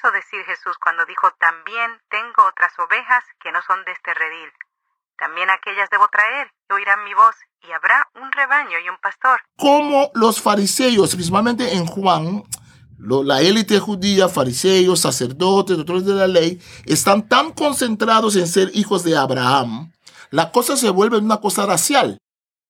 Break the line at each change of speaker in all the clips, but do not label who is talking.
quiso decir Jesús cuando dijo, también tengo otras ovejas que no son de este redil. También aquellas debo traer, y oirán mi voz, y habrá un rebaño y un pastor.
Como los fariseos, principalmente en Juan, la élite judía, fariseos, sacerdotes, doctores de la ley, están tan concentrados en ser hijos de Abraham, la cosa se vuelve una cosa racial.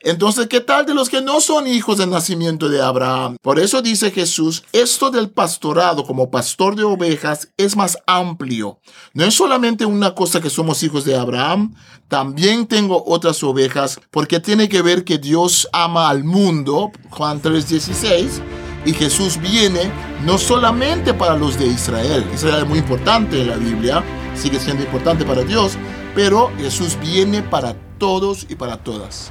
Entonces, ¿qué tal de los que no son hijos del nacimiento de Abraham? Por eso dice Jesús, esto del pastorado como pastor de ovejas es más amplio. No es solamente una cosa que somos hijos de Abraham, también tengo otras ovejas, porque tiene que ver que Dios ama al mundo, Juan 3:16, y Jesús viene no solamente para los de Israel, Israel es muy importante en la Biblia, sigue siendo importante para Dios, pero Jesús viene para todos y para todas.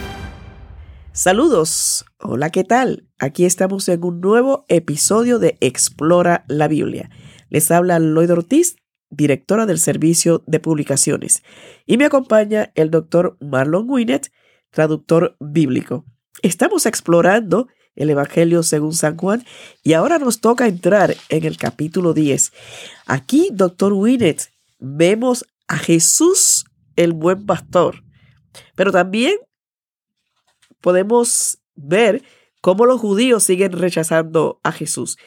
Saludos. Hola, ¿qué tal? Aquí estamos en un nuevo episodio de Explora la Biblia. Les habla Lloyd Ortiz, directora del Servicio de Publicaciones, y me acompaña el doctor Marlon Winnet, traductor bíblico. Estamos explorando el Evangelio según San Juan y ahora nos toca entrar en el capítulo 10. Aquí, doctor Winnet, vemos a Jesús el buen pastor, pero también podemos ver cómo los judíos siguen rechazando a Jesús.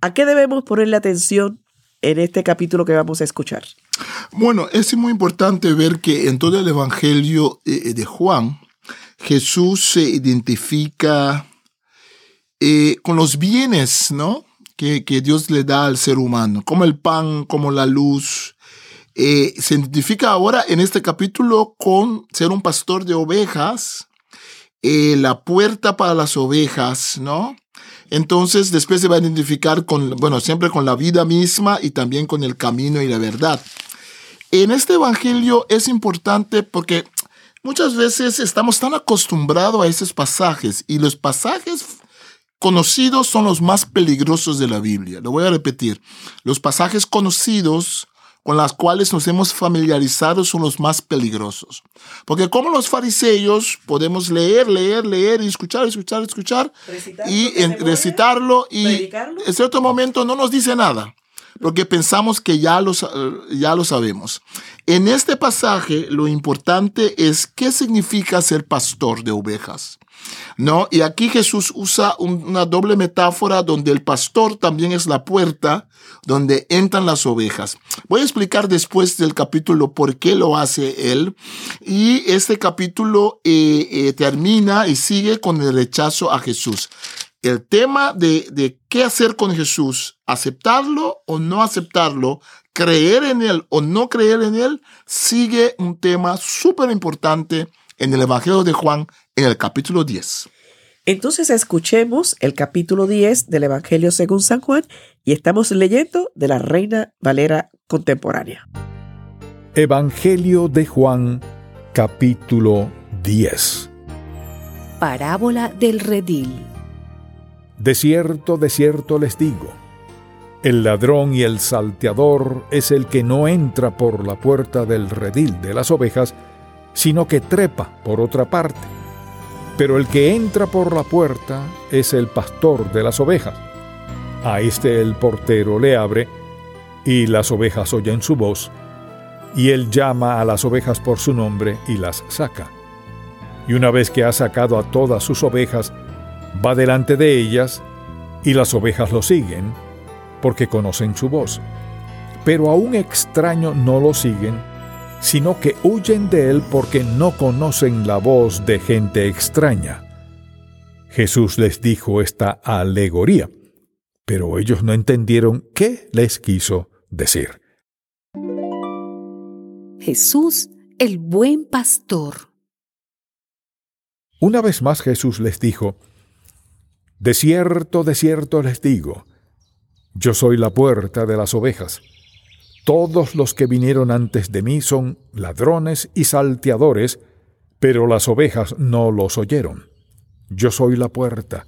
¿A qué debemos ponerle atención en este capítulo que vamos a escuchar?
Bueno, es muy importante ver que en todo el Evangelio eh, de Juan, Jesús se identifica eh, con los bienes, ¿no? Que, que, Dios le da al ser humano, como el pan, como la luz. Eh, se identifica ahora en este capítulo con ser un pastor de ovejas, eh, la puerta para las ovejas, ¿no? Entonces después se va a identificar con, bueno, siempre con la vida misma y también con el camino y la verdad. En este evangelio es importante porque muchas veces estamos tan acostumbrados a esos pasajes y los pasajes conocidos son los más peligrosos de la Biblia. Lo voy a repetir. Los pasajes conocidos con las cuales nos hemos familiarizado son los más peligrosos. Porque como los fariseos podemos leer, leer, leer y escuchar, escuchar, escuchar y recitarlo y en cierto momento no nos dice nada porque pensamos que ya lo, ya lo sabemos. En este pasaje lo importante es qué significa ser pastor de ovejas. ¿No? Y aquí Jesús usa una doble metáfora donde el pastor también es la puerta donde entran las ovejas. Voy a explicar después del capítulo por qué lo hace él. Y este capítulo eh, eh, termina y sigue con el rechazo a Jesús. El tema de, de qué hacer con Jesús, aceptarlo o no aceptarlo, creer en él o no creer en él, sigue un tema súper importante en el Evangelio de Juan en el capítulo 10.
Entonces escuchemos el capítulo 10 del Evangelio según San Juan y estamos leyendo de la Reina Valera contemporánea.
Evangelio de Juan capítulo 10
Parábola del redil
De cierto, de cierto les digo, el ladrón y el salteador es el que no entra por la puerta del redil de las ovejas, sino que trepa por otra parte pero el que entra por la puerta es el pastor de las ovejas. A este el portero le abre, y las ovejas oyen su voz, y él llama a las ovejas por su nombre y las saca. Y una vez que ha sacado a todas sus ovejas, va delante de ellas, y las ovejas lo siguen, porque conocen su voz. Pero a un extraño no lo siguen, sino que huyen de él porque no conocen la voz de gente extraña. Jesús les dijo esta alegoría, pero ellos no entendieron qué les quiso decir.
Jesús, el buen pastor.
Una vez más Jesús les dijo, De cierto, de cierto les digo, yo soy la puerta de las ovejas. Todos los que vinieron antes de mí son ladrones y salteadores, pero las ovejas no los oyeron. Yo soy la puerta.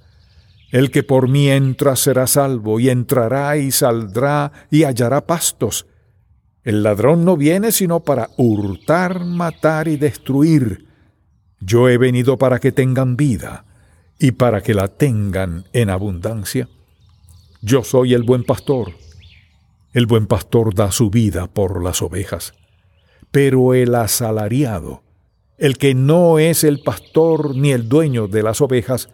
El que por mí entra será salvo, y entrará y saldrá y hallará pastos. El ladrón no viene sino para hurtar, matar y destruir. Yo he venido para que tengan vida y para que la tengan en abundancia. Yo soy el buen pastor. El buen pastor da su vida por las ovejas. Pero el asalariado, el que no es el pastor ni el dueño de las ovejas,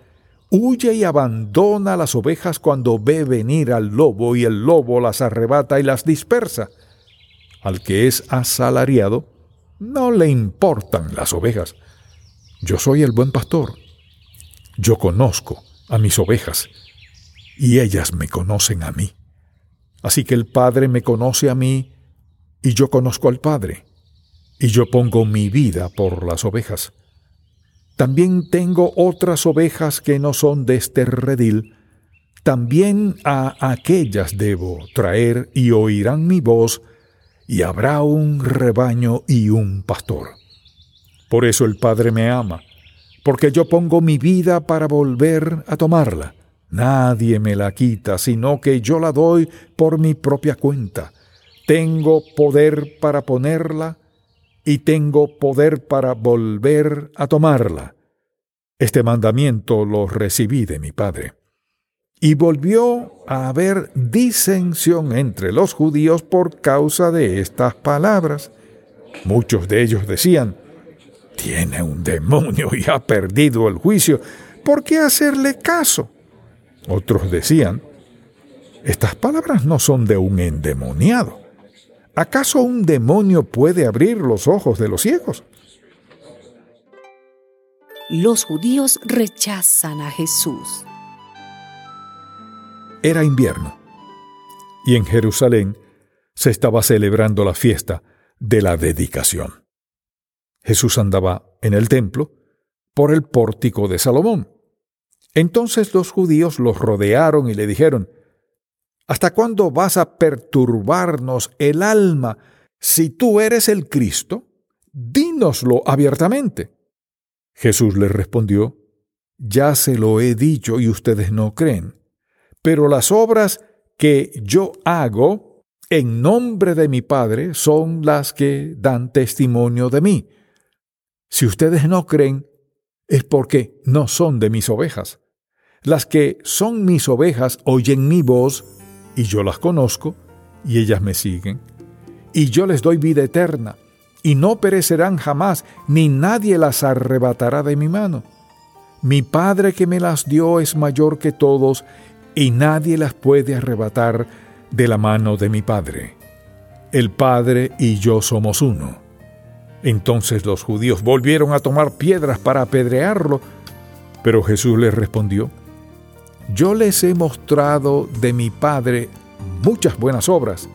huye y abandona las ovejas cuando ve venir al lobo y el lobo las arrebata y las dispersa. Al que es asalariado, no le importan las ovejas. Yo soy el buen pastor. Yo conozco a mis ovejas y ellas me conocen a mí. Así que el Padre me conoce a mí y yo conozco al Padre, y yo pongo mi vida por las ovejas. También tengo otras ovejas que no son de este redil, también a aquellas debo traer y oirán mi voz, y habrá un rebaño y un pastor. Por eso el Padre me ama, porque yo pongo mi vida para volver a tomarla. Nadie me la quita, sino que yo la doy por mi propia cuenta. Tengo poder para ponerla y tengo poder para volver a tomarla. Este mandamiento lo recibí de mi Padre. Y volvió a haber disensión entre los judíos por causa de estas palabras. Muchos de ellos decían, tiene un demonio y ha perdido el juicio. ¿Por qué hacerle caso? Otros decían, estas palabras no son de un endemoniado. ¿Acaso un demonio puede abrir los ojos de los ciegos?
Los judíos rechazan a Jesús.
Era invierno y en Jerusalén se estaba celebrando la fiesta de la dedicación. Jesús andaba en el templo por el pórtico de Salomón. Entonces los judíos los rodearon y le dijeron, ¿Hasta cuándo vas a perturbarnos el alma? Si tú eres el Cristo, dínoslo abiertamente. Jesús les respondió, Ya se lo he dicho y ustedes no creen, pero las obras que yo hago en nombre de mi Padre son las que dan testimonio de mí. Si ustedes no creen, es porque no son de mis ovejas. Las que son mis ovejas oyen mi voz, y yo las conozco, y ellas me siguen. Y yo les doy vida eterna, y no perecerán jamás, ni nadie las arrebatará de mi mano. Mi Padre que me las dio es mayor que todos, y nadie las puede arrebatar de la mano de mi Padre. El Padre y yo somos uno. Entonces los judíos volvieron a tomar piedras para apedrearlo, pero Jesús les respondió, yo les he mostrado de mi Padre muchas buenas obras.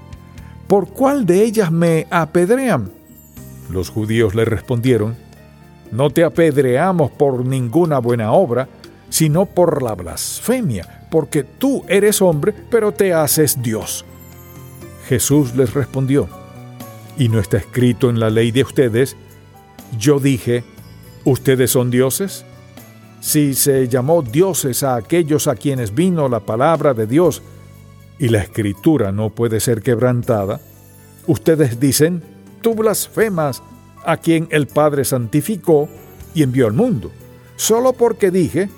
¿Por cuál de ellas me apedrean? Los judíos le respondieron, No te apedreamos por ninguna buena obra, sino por la blasfemia, porque tú eres hombre, pero te haces Dios. Jesús les respondió, ¿y no está escrito en la ley de ustedes? Yo dije, ¿ustedes son dioses? Si se llamó dioses a aquellos a quienes vino la palabra de Dios y la escritura no puede ser quebrantada, ustedes dicen, tú blasfemas a quien el Padre santificó y envió al mundo, solo porque dije,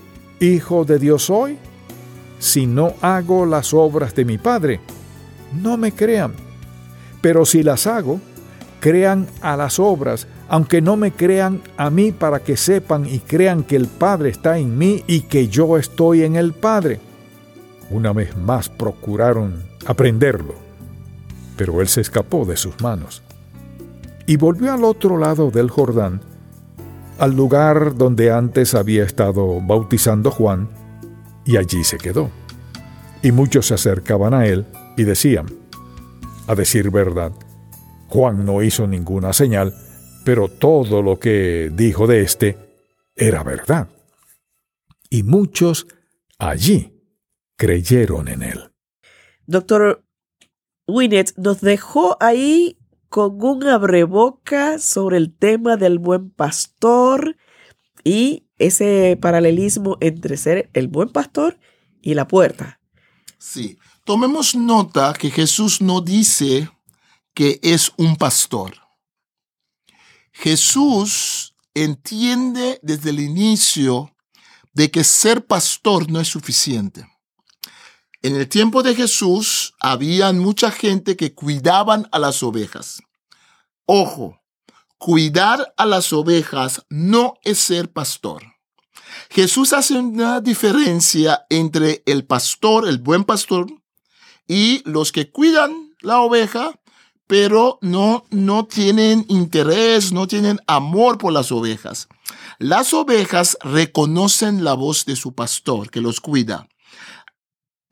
Hijo de Dios soy, si no hago las obras de mi Padre, no me crean, pero si las hago, crean a las obras, aunque no me crean a mí para que sepan y crean que el Padre está en mí y que yo estoy en el Padre. Una vez más procuraron aprenderlo, pero él se escapó de sus manos y volvió al otro lado del Jordán, al lugar donde antes había estado bautizando Juan, y allí se quedó. Y muchos se acercaban a él y decían, a decir verdad, Juan no hizo ninguna señal, pero todo lo que dijo de éste era verdad. Y muchos allí creyeron en él.
Doctor, Winnet nos dejó ahí con un abreboca sobre el tema del buen pastor y ese paralelismo entre ser el buen pastor y la puerta.
Sí, tomemos nota que Jesús no dice que es un pastor. Jesús entiende desde el inicio de que ser pastor no es suficiente. En el tiempo de Jesús había mucha gente que cuidaban a las ovejas. Ojo, cuidar a las ovejas no es ser pastor. Jesús hace una diferencia entre el pastor, el buen pastor, y los que cuidan la oveja, pero no, no tienen interés, no tienen amor por las ovejas. Las ovejas reconocen la voz de su pastor que los cuida.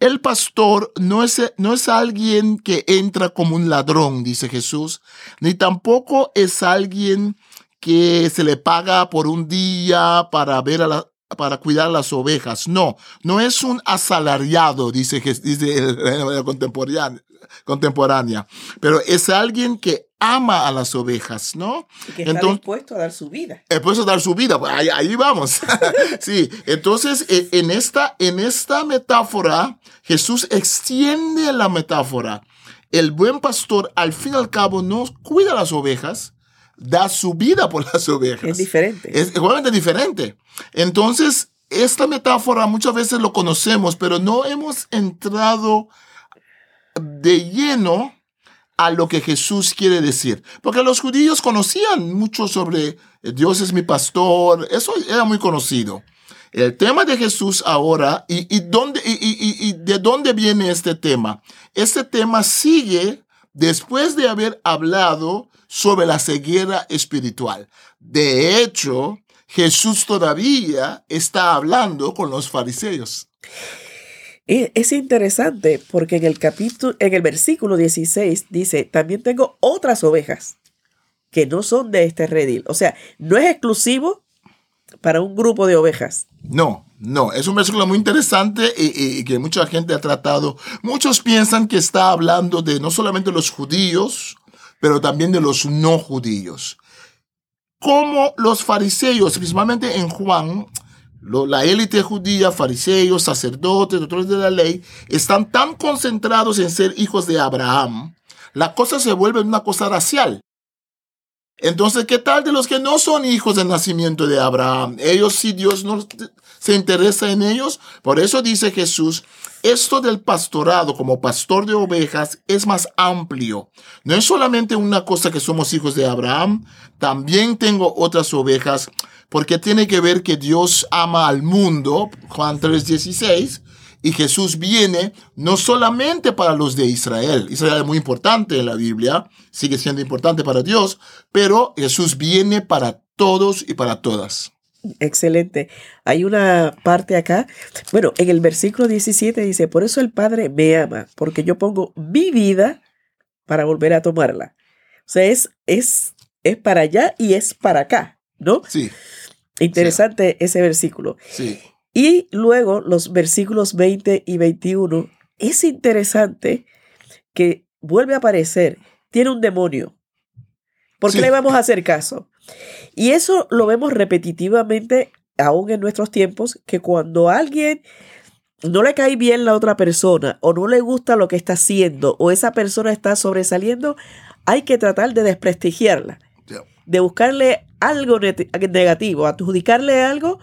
El pastor no es, no es alguien que entra como un ladrón, dice Jesús, ni tampoco es alguien que se le paga por un día para ver a para cuidar las ovejas. No, no es un asalariado, dice, dice la contemporánea, contemporánea, pero es alguien que ama a las ovejas, ¿no?
Y que está entonces, dispuesto a dar su vida.
Dispuesto a dar su vida, pues, ahí, ahí vamos. sí, entonces e, en esta, en esta metáfora, Jesús extiende la metáfora. El buen pastor, al fin y al cabo, no cuida las ovejas, da su vida por las ovejas.
Es diferente.
Es igualmente diferente. Entonces, esta metáfora muchas veces lo conocemos, pero no hemos entrado de lleno a lo que Jesús quiere decir. Porque los judíos conocían mucho sobre eh, Dios es mi pastor, eso era muy conocido. El tema de Jesús ahora, y, dónde, y, de dónde viene este tema. Este tema sigue después de haber hablado sobre la ceguera espiritual. De hecho, Jesús todavía está hablando con los fariseos.
Es interesante porque en el capítulo, en el versículo 16 dice, también tengo otras ovejas que no son de este redil. O sea, no es exclusivo para un grupo de ovejas.
No, no, es un versículo muy interesante y, que mucha gente ha tratado. Muchos piensan que está hablando de no solamente los judíos, pero también de los no judíos. Como los fariseos, principalmente en Juan, la élite judía, fariseos, sacerdotes, doctores de la ley, están tan concentrados en ser hijos de Abraham, la cosa se vuelve una cosa racial. Entonces, ¿qué tal de los que no son hijos del nacimiento de Abraham? Ellos, si Dios no se interesa en ellos, por eso dice Jesús, esto del pastorado como pastor de ovejas es más amplio. No es solamente una cosa que somos hijos de Abraham, también tengo otras ovejas porque tiene que ver que Dios ama al mundo, Juan 3:16, y Jesús viene no solamente para los de Israel, Israel es muy importante en la Biblia, sigue siendo importante para Dios, pero Jesús viene para todos y para todas.
Excelente. Hay una parte acá. Bueno, en el versículo 17 dice, por eso el Padre me ama, porque yo pongo mi vida para volver a tomarla. O sea, es, es, es para allá y es para acá, ¿no?
Sí.
Interesante ese versículo.
Sí.
Y luego los versículos 20 y 21. Es interesante que vuelve a aparecer. Tiene un demonio. ¿Por qué le vamos a hacer caso? Y eso lo vemos repetitivamente aún en nuestros tiempos, que cuando alguien no le cae bien la otra persona o no le gusta lo que está haciendo o esa persona está sobresaliendo, hay que tratar de desprestigiarla, de buscarle algo negativo, adjudicarle algo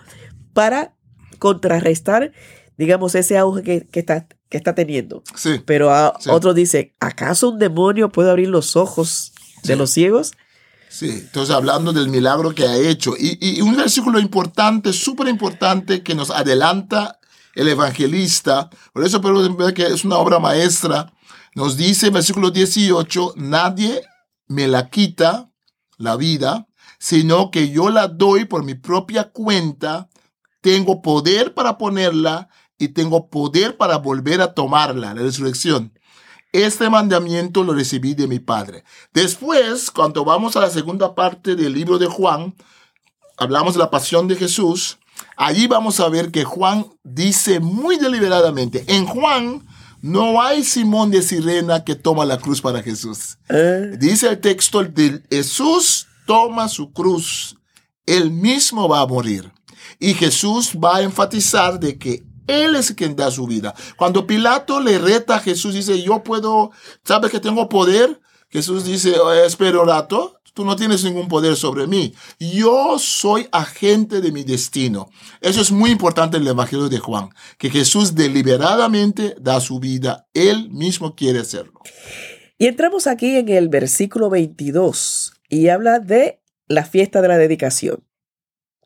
para contrarrestar, digamos, ese auge que, está, que está teniendo.
Sí,
Pero a, otro dice, ¿acaso un demonio puede abrir los ojos de los ciegos?
Sí, entonces hablando del milagro que ha hecho. Y, y un versículo importante, súper importante, que nos adelanta el evangelista, por eso podemos ver que es una obra maestra, nos dice en versículo 18, nadie me la quita la vida, sino que yo la doy por mi propia cuenta, tengo poder para ponerla y tengo poder para volver a tomarla, la resurrección. Este mandamiento lo recibí de mi Padre. Después, cuando vamos a la segunda parte del libro de Juan, hablamos de la pasión de Jesús, allí vamos a ver que Juan dice muy deliberadamente, en Juan No hay Simón de Sirena que toma la cruz para Jesús.
Ah,
Dice el texto de Jesús toma su cruz. Él mismo va a morir. Y Jesús va a enfatizar de que Él es quien da su vida. Cuando Pilato le reta a Jesús, dice, yo puedo, ¿sabes que tengo poder? Jesús dice, "Eh, espera un rato, tú no tienes ningún poder sobre mí. Yo soy agente de mi destino. Eso es muy importante en el Evangelio de Juan, que Jesús deliberadamente da su vida. Él mismo quiere hacerlo.
Y entramos aquí en el versículo 22 y habla de la fiesta de la dedicación.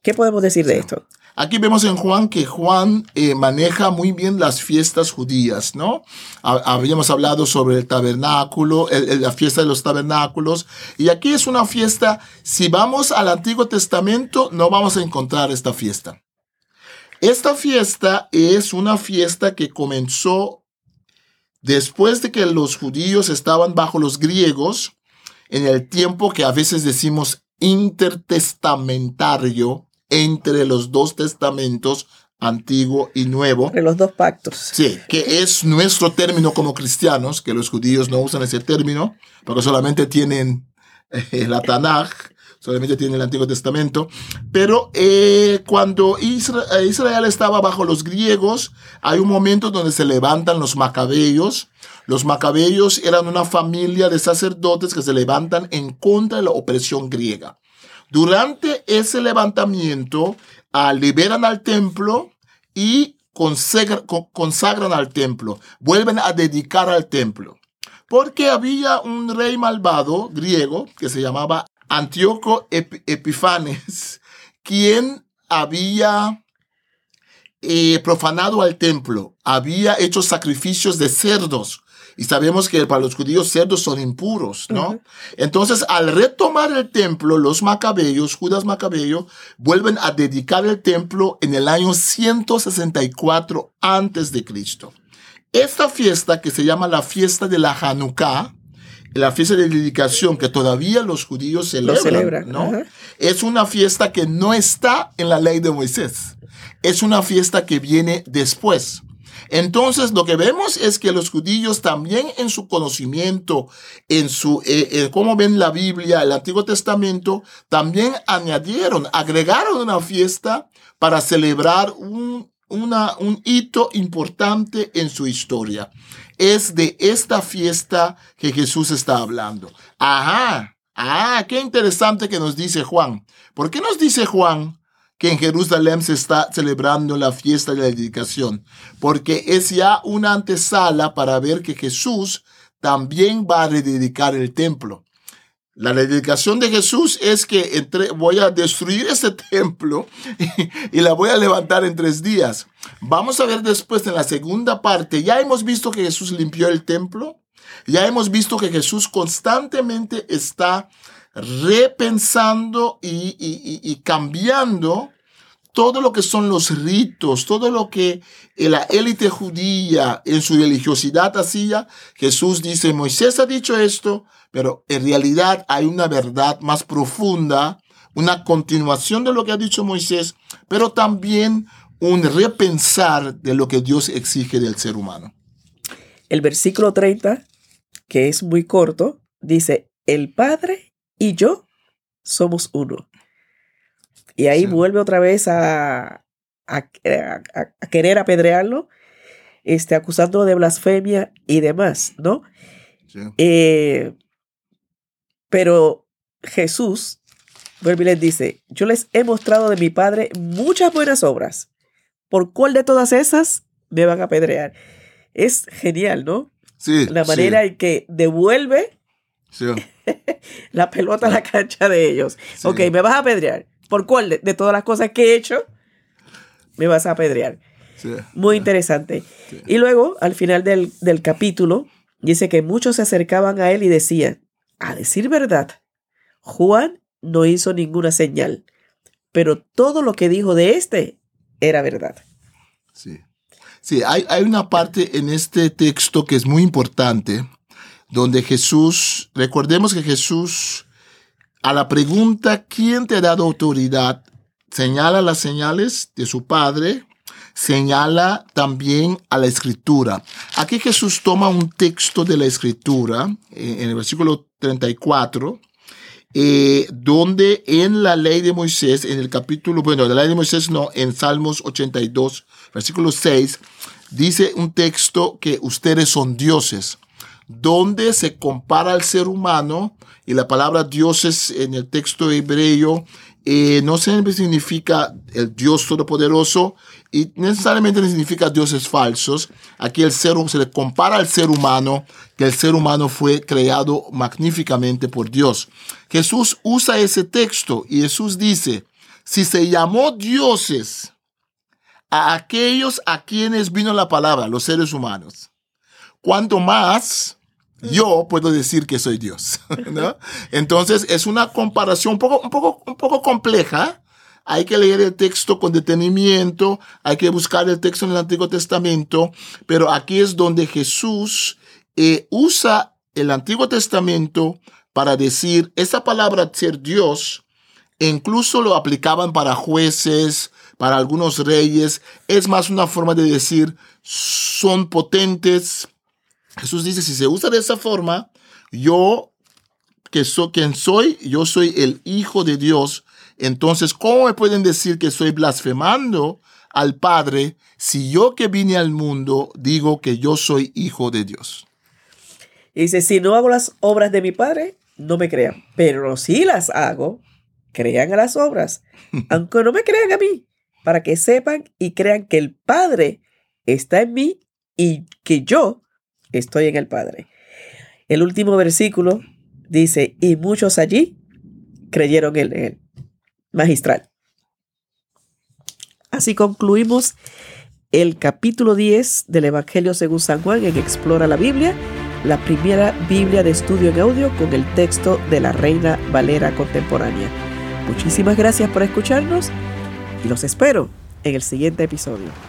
¿Qué podemos decir de esto?
Aquí vemos en Juan que Juan eh, maneja muy bien las fiestas judías, ¿no? Ha- Habíamos hablado sobre el tabernáculo, la fiesta de los tabernáculos, y aquí es una fiesta, si vamos al Antiguo Testamento, no vamos a encontrar esta fiesta. Esta fiesta es una fiesta que comenzó después de que los judíos estaban bajo los griegos, en el tiempo que a veces decimos intertestamentario entre los dos testamentos, antiguo y nuevo.
Entre los dos pactos.
Sí, que es nuestro término como cristianos, que los judíos no usan ese término, porque solamente tienen eh, la Tanaj, solamente tienen el Antiguo Testamento. Pero eh, cuando Isra- eh, Israel estaba bajo los griegos, hay un momento donde se levantan los macabeos. Los macabeos eran una familia de sacerdotes que se levantan en contra de la opresión griega. Durante ese levantamiento, ah, liberan al templo y consagra- con- consagran al templo, vuelven a dedicar al templo. Porque había un rey malvado griego que se llamaba Antíoco Ep- Epifanes, quien había eh, profanado al templo, había hecho sacrificios de cerdos. Y sabemos que para los judíos cerdos son impuros, ¿no? Entonces, al retomar el templo, los macabeos, Judas Macabeo, vuelven a dedicar el templo en el año 164 antes de Cristo. Esta fiesta que se llama la fiesta de la Hanukkah, la fiesta de dedicación que todavía los judíos celebran, ¿no?
ajá.
Es una fiesta que no está en la ley de Moisés. Es una fiesta que viene después. Entonces, lo que vemos es que los judíos también en su conocimiento, en su, eh, eh, cómo ven la Biblia, el Antiguo Testamento, también añadieron, agregaron una fiesta para celebrar un, un hito importante en su historia. Es de esta fiesta que Jesús está hablando. Ajá. Ah, qué interesante que nos dice Juan. ¿Por qué nos dice Juan que en Jerusalén se está celebrando la fiesta de la dedicación? Porque es ya una antesala para ver que Jesús también va a rededicar el templo. La dedicación de Jesús es que entre, voy a destruir este templo y, y la voy a levantar en tres días. Vamos a ver después en la segunda parte, ya hemos visto que Jesús limpió el templo, ya hemos visto que Jesús constantemente está repensando y, cambiando todo lo que son los ritos, todo lo que la élite judía en su religiosidad hacía, Jesús dice, Moisés ha dicho esto, pero en realidad hay una verdad más profunda, una continuación de lo que ha dicho Moisés, pero también un repensar de lo que Dios exige del ser humano.
El versículo 30, que es muy corto, dice, el Padre y yo somos uno. Y ahí
Sí.
vuelve otra vez a, a- a- a querer apedrearlo, este, acusándolo de blasfemia y demás, ¿no?
Sí.
Eh, pero Jesús, vuelve y les dice, yo les he mostrado de mi Padre muchas buenas obras. ¿Por cuál de todas esas me van a apedrear? Es genial, ¿no?
Sí,
La
sí,
manera en que devuelve
sí,
la pelota a la cancha de ellos.
Sí.
Ok, me vas a apedrear. ¿Por cuál de, de todas las cosas que he hecho me vas a apedrear?
sí.
Muy interesante. Y luego, al final del, del capítulo, dice que muchos se acercaban a él y decían, a decir verdad, Juan no hizo ninguna señal, pero todo lo que dijo de este era verdad.
Sí, sí hay, hay una parte en este texto que es muy importante, donde Jesús, recordemos que Jesús, a la pregunta, ¿quién te ha dado autoridad? Señala las señales de su Padre, señala también a la escritura. Aquí Jesús toma un texto de la escritura, eh, en el versículo 34, eh, donde en la ley de Moisés, en el capítulo, bueno, la ley de Moisés no, en Salmos 82, versículo 6, dice un texto que ustedes son dioses, donde se compara al ser humano y la palabra dioses en el texto hebreo eh, no siempre significa el Dios todopoderoso y necesariamente significa dioses falsos. Aquí el ser, se le compara al ser humano, que el ser humano fue creado magníficamente por Dios. Jesús usa ese texto y Jesús dice, si se llamó dioses a aquellos a quienes vino la palabra, los seres humanos, cuanto más yo puedo decir que soy Dios. Entonces es una comparación un poco, un, poco, un poco compleja. Hay que leer el texto con detenimiento, hay que buscar el texto en el Antiguo Testamento, pero aquí es donde Jesús eh, usa el Antiguo Testamento para decir esa palabra ser Dios, e incluso lo aplicaban para jueces, para algunos reyes, es más una forma de decir son potentes, Jesús dice, si se usa de esa forma, yo, que soy quien soy, yo soy el Hijo de Dios, entonces, ¿cómo me pueden decir que estoy blasfemando al Padre si yo que vine al mundo digo que yo soy Hijo de Dios?
Y dice, si no hago las obras de mi Padre, no me crean, pero si las hago, crean a las obras, aunque no me crean a mí, para que sepan y crean que el Padre está en mí y que yo estoy en el Padre. El último versículo dice, y muchos allí creyeron en él. Magistral. Así concluimos el capítulo 10 del Evangelio según San Juan en Explora la Biblia, la primera Biblia de estudio en audio con el texto de la Reina Valera contemporánea. Muchísimas gracias por escucharnos y los espero en el siguiente episodio